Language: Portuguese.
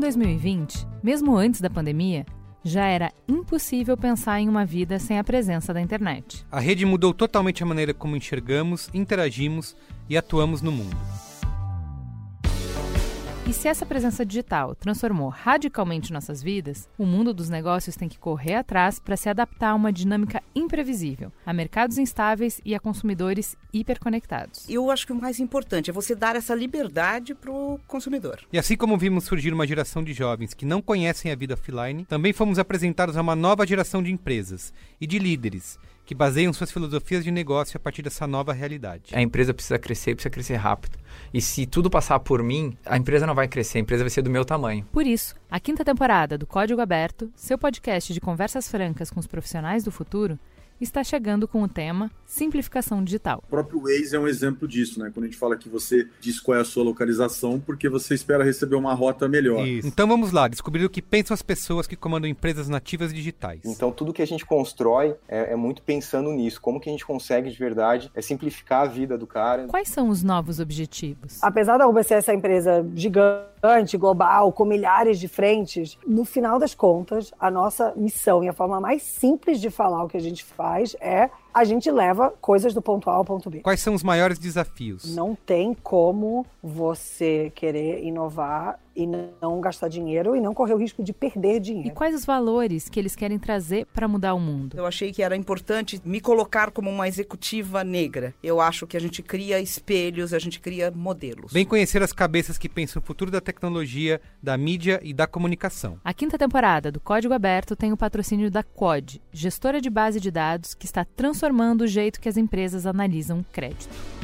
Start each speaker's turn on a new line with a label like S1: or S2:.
S1: Em 2020, mesmo antes da pandemia, já era impossível pensar em uma vida sem a presença da internet.
S2: A rede mudou totalmente a maneira como enxergamos, interagimos e atuamos no mundo.
S1: E se essa presença digital transformou radicalmente nossas vidas, o mundo dos negócios tem que correr atrás para se adaptar a uma dinâmica imprevisível, a mercados instáveis e a consumidores hiperconectados.
S3: Eu acho que o mais importante é você dar essa liberdade para o consumidor.
S2: E assim como vimos surgir uma geração de jovens que não conhecem a vida offline, também fomos apresentados a uma nova geração de empresas e de líderes que baseiam suas filosofias de negócio a partir dessa nova realidade.
S4: A empresa precisa crescer, precisa crescer rápido. E se tudo passar por mim, a empresa não vai crescer, a empresa vai ser do meu tamanho.
S1: Por isso, a quinta temporada do Código Aberto, seu podcast de conversas francas com os profissionais do futuro, está chegando com o tema Simplificação Digital.
S5: O próprio Waze é um exemplo disso, né? Quando a gente fala que você diz qual é a sua localização, porque você espera receber uma rota melhor.
S2: Isso. Então vamos lá, descobrir o que pensam as pessoas que comandam empresas nativas digitais.
S6: Então tudo que a gente constrói é, é muito pensando nisso, como que a gente consegue de verdade é simplificar a vida do cara.
S1: Quais são os novos objetivos?
S7: Apesar da UBC ser essa empresa gigante, global, com milhares de frentes, no final das contas, a nossa missão e a forma mais simples de falar o que a gente faz é a gente leva coisas do ponto A ao ponto B.
S2: Quais são os maiores desafios?
S7: Não tem como você querer inovar e não gastar dinheiro e não correr o risco de perder dinheiro.
S1: E quais os valores que eles querem trazer para mudar o mundo?
S3: Eu achei que era importante me colocar como uma executiva negra. Eu acho que a gente cria espelhos, a gente cria modelos.
S2: Vem conhecer as cabeças que pensam o futuro da tecnologia, da mídia e da comunicação.
S1: A quinta temporada do Código Aberto tem o patrocínio da COD, gestora de base de dados que está transformando o jeito que as empresas analisam crédito.